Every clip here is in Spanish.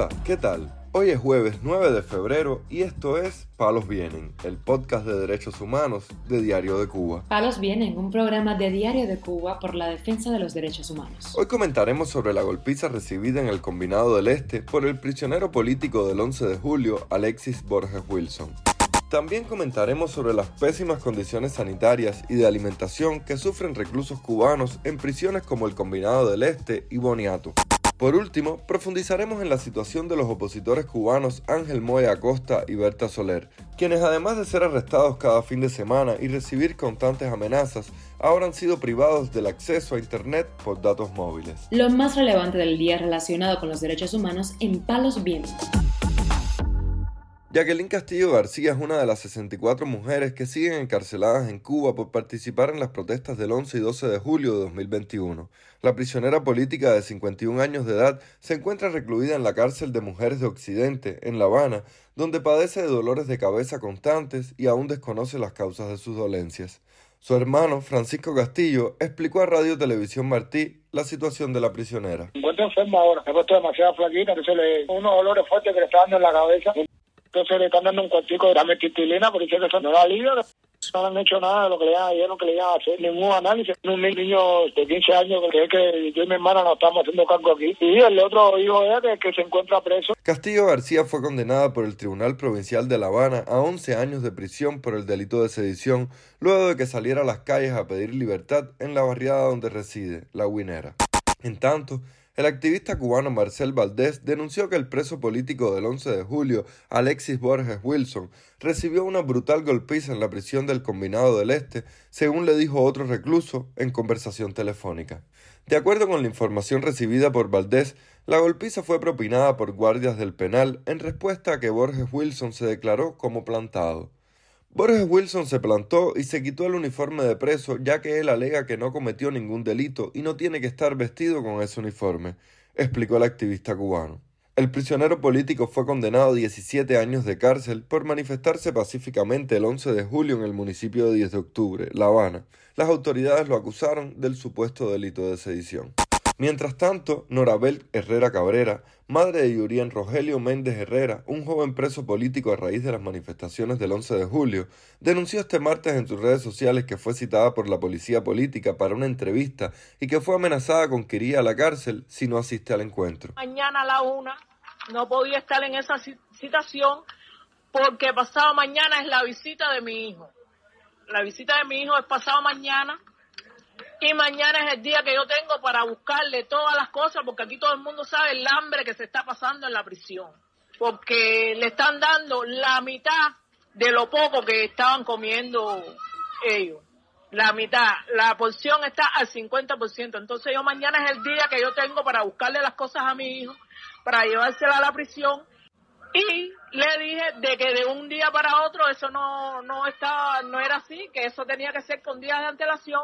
Hola, ¿qué tal? Hoy es jueves 9 de febrero y esto es Palos Vienen, el podcast de derechos humanos de Diario de Cuba. Palos Vienen, un programa de Diario de Cuba por la defensa de los derechos humanos. Hoy comentaremos sobre la golpiza recibida en el Combinado del Este por el prisionero político del 11 de julio, Alexis Borges Wilson. También comentaremos sobre las pésimas condiciones sanitarias y de alimentación que sufren reclusos cubanos en prisiones como el Combinado del Este y Boniato. Por último, profundizaremos en la situación de los opositores cubanos Ángel Moya Acosta y Berta Soler, quienes además de ser arrestados cada fin de semana y recibir constantes amenazas, ahora han sido privados del acceso a Internet por datos móviles. Lo más relevante del día relacionado con los derechos humanos en Palos Vientos. Jacqueline Castillo García es una de las 64 mujeres que siguen encarceladas en Cuba por participar en las protestas del 11 y 12 de julio de 2021. La prisionera política de 51 años de edad se encuentra recluida en la cárcel de mujeres de Occidente, en La Habana, donde padece de dolores de cabeza constantes y aún desconoce las causas de sus dolencias. Su hermano, Francisco Castillo, explicó a Radio Televisión Martí la situación de la prisionera. Me encuentro enferma ahora, he puesto demasiada flaquita, entonces le unos dolores fuertes que le está dando en la cabeza. Entonces le están dando un cuartico de la metitilina, por eso que eso no da alivio. No han hecho nada de lo que le dijeron que le iban a hacer, ningún análisis. Un niño de 15 años que es que yo y mi hermana nos estamos haciendo cargo aquí. Y el otro hijo de él que se encuentra preso. Castillo García fue condenada por el Tribunal Provincial de La Habana a 11 años de prisión por el delito de sedición, luego de que saliera a las calles a pedir libertad en la barriada donde reside, La Guinera. En tanto, el activista cubano Marcel Valdés denunció que el preso político del 11 de julio, Alexis Borges Wilson, recibió una brutal golpiza en la prisión del Combinado del Este, según le dijo otro recluso en conversación telefónica. De acuerdo con la información recibida por Valdés, la golpiza fue propinada por guardias del penal en respuesta a que Borges Wilson se declaró como plantado. Borges Wilson se plantó y se quitó el uniforme de preso ya que él alega que no cometió ningún delito y no tiene que estar vestido con ese uniforme, explicó el activista cubano. El prisionero político fue condenado a 17 años de cárcel por manifestarse pacíficamente el 11 de julio en el municipio de 10 de octubre, La Habana. Las autoridades lo acusaron del supuesto delito de sedición. Mientras tanto, Norabel Herrera Cabrera, madre de Yurien Rogelio Méndez Herrera, un joven preso político a raíz de las manifestaciones del 11 de julio, denunció este martes en sus redes sociales que fue citada por la policía política para una entrevista y que fue amenazada con que iría a la cárcel si no asiste al encuentro. Mañana a la una no podía estar en esa citación porque pasado mañana es la visita de mi hijo. La visita de mi hijo es pasado mañana y mañana es el día que yo tengo para buscarle todas las cosas, porque aquí todo el mundo sabe el hambre que se está pasando en la prisión, porque le están dando la mitad de lo poco que estaban comiendo ellos. La mitad, la porción está al 50%. Entonces yo mañana es el día que yo tengo para buscarle las cosas a mi hijo, para llevársela a la prisión. Y le dije de que de un día para otro eso no, no estaba, no era así, que eso tenía que ser con días de antelación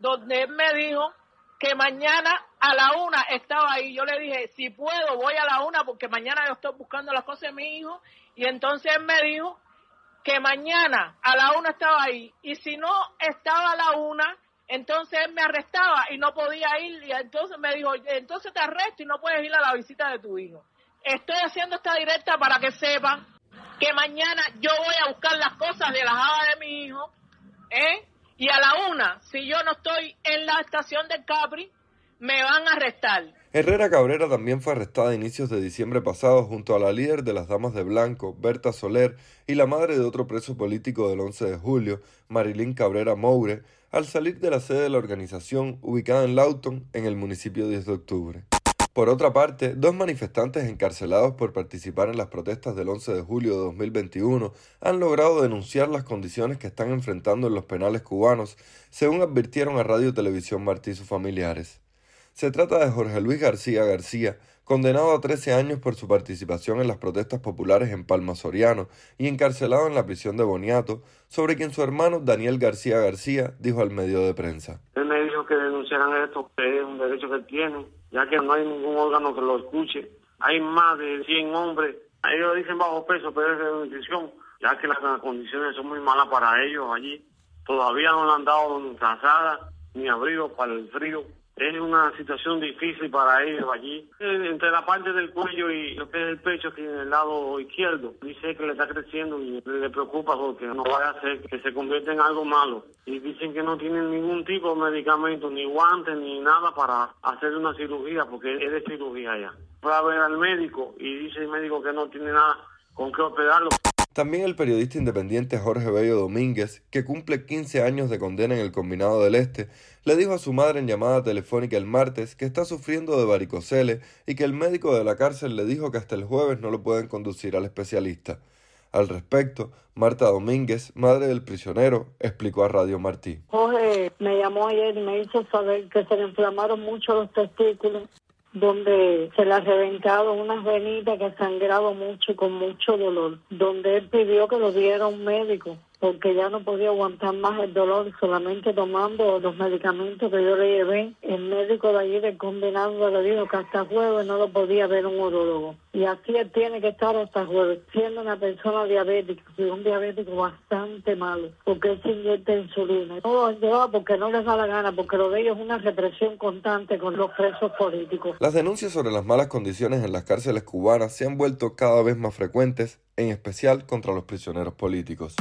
donde él me dijo que mañana a la una estaba ahí. Yo le dije, si puedo, voy a la una porque mañana yo estoy buscando las cosas de mi hijo. Y entonces él me dijo que mañana a la una estaba ahí. Y si no estaba a la una, entonces él me arrestaba y no podía ir. Y entonces me dijo, entonces te arresto y no puedes ir a la visita de tu hijo. Estoy haciendo esta directa para que sepan que mañana yo voy a buscar las cosas de la java de mi hijo, ¿eh? Y a la una, si yo no estoy en la estación del Capri, me van a arrestar. Herrera Cabrera también fue arrestada a inicios de diciembre pasado junto a la líder de las Damas de Blanco, Berta Soler, y la madre de otro preso político del 11 de julio, Marilyn Cabrera Moure, al salir de la sede de la organización ubicada en Lawton, en el municipio 10 de octubre. Por otra parte, dos manifestantes encarcelados por participar en las protestas del 11 de julio de 2021 han logrado denunciar las condiciones que están enfrentando en los penales cubanos, según advirtieron a Radio Televisión Martí y sus familiares. Se trata de Jorge Luis García García, condenado a 13 años por su participación en las protestas populares en Palma Soriano y encarcelado en la prisión de Boniato, sobre quien su hermano Daniel García García dijo al medio de prensa. Él me dijo que denunciaran esto, es un derecho que ya que no hay ningún órgano que lo escuche. Hay más de 100 hombres, ellos dicen bajo peso, pero es de nutrición, ya que las condiciones son muy malas para ellos allí. Todavía no le han dado ni casada ni abrigo para el frío. Es una situación difícil para ellos allí. Entre la parte del cuello y lo que es el pecho, que en el lado izquierdo, dice que le está creciendo y le preocupa porque no vaya a ser que se convierta en algo malo. Y dicen que no tienen ningún tipo de medicamento, ni guantes, ni nada para hacer una cirugía, porque es de cirugía ya. Fue a ver al médico y dice el médico que no tiene nada con qué operarlo. También el periodista independiente Jorge Bello Domínguez, que cumple 15 años de condena en el Combinado del Este, le dijo a su madre en llamada telefónica el martes que está sufriendo de varicocele y que el médico de la cárcel le dijo que hasta el jueves no lo pueden conducir al especialista. Al respecto, Marta Domínguez, madre del prisionero, explicó a Radio Martí. Jorge me llamó ayer y me hizo saber que se le inflamaron mucho los testículos donde se le ha reventado unas venitas que sangrado mucho con mucho dolor, donde él pidió que lo diera un médico porque ya no podía aguantar más el dolor solamente tomando los medicamentos que yo le llevé. El médico de allí del combinado le dijo que hasta jueves no lo podía ver un urologo. Y así él tiene que estar hasta jueves, siendo una persona diabética, y un diabético bastante malo, porque él se inyecta insulina. No lo porque no les da la gana, porque lo de ellos es una represión constante con los presos políticos. Las denuncias sobre las malas condiciones en las cárceles cubanas se han vuelto cada vez más frecuentes, en especial contra los prisioneros políticos.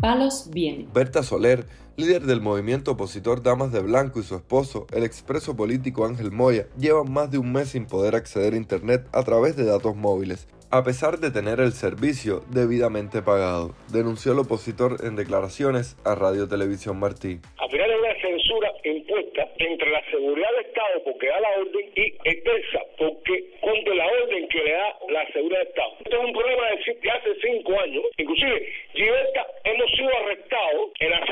Palos viene. Berta Soler, líder del movimiento opositor Damas de Blanco y su esposo, el expreso político Ángel Moya, llevan más de un mes sin poder acceder a Internet a través de datos móviles, a pesar de tener el servicio debidamente pagado, denunció el opositor en declaraciones a Radio Televisión Martí. Entre la seguridad del Estado porque da la orden y expresa porque contra la orden que le da la seguridad del Estado. Este es un problema de hace cinco años. Inclusive, Giberta hemos sido arrestados en la de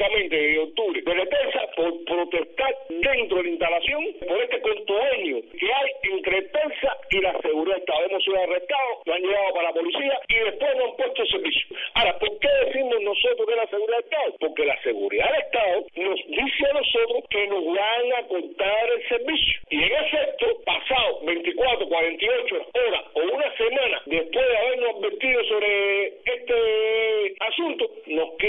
específicamente de octubre, de defensa por protestar dentro de la instalación por este contubenio que hay entre PERSA y la seguridad del Estado. Hemos sido arrestados, lo han llevado para la policía y después nos han puesto servicio. Ahora, ¿por qué decimos nosotros que es la seguridad del Estado? Porque la seguridad del Estado nos dice a nosotros que nos van a contar el servicio. Y en efecto, pasado 24, 48 horas o una semana después de habernos advertido sobre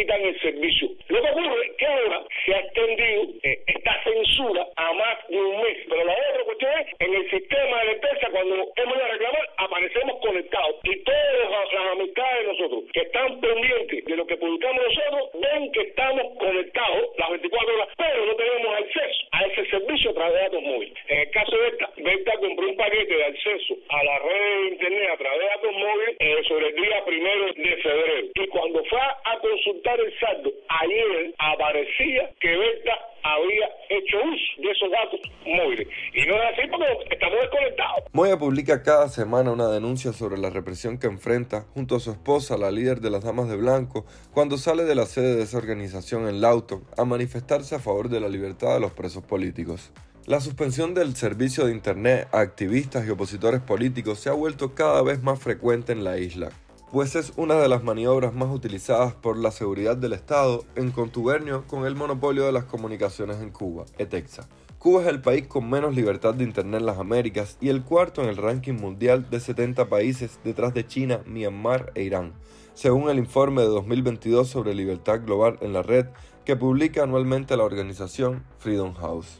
nos quitan el servicio. Lo que ocurre es que ahora se ha extendido eh, esta censura a más de un mes. Pero la otra cuestión es, en el sistema de defensa, cuando hemos de reclamar, aparecemos conectados. Y todas las amistades de nosotros que están pendientes de lo que publicamos nosotros, ven que estamos conectados las 24 horas, pero no tenemos acceso a ese servicio a través de datos móviles. En el caso de esta, Berta compró un paquete de acceso a la red de internet a través de datos móviles eh, sobre el día primero de febrero. Y cuando fue a el saldo, ayer aparecía que Berta había hecho uso de esos datos móviles. Y no es así porque estamos desconectados. Moya publica cada semana una denuncia sobre la represión que enfrenta junto a su esposa, la líder de las Damas de Blanco, cuando sale de la sede de esa organización en Lauton a manifestarse a favor de la libertad de los presos políticos. La suspensión del servicio de Internet a activistas y opositores políticos se ha vuelto cada vez más frecuente en la isla, pues es una de las maniobras más utilizadas por la seguridad del Estado en contubernio con el monopolio de las comunicaciones en Cuba, ETEXA. Cuba es el país con menos libertad de Internet en las Américas y el cuarto en el ranking mundial de 70 países detrás de China, Myanmar e Irán, según el informe de 2022 sobre libertad global en la red que publica anualmente la organización Freedom House.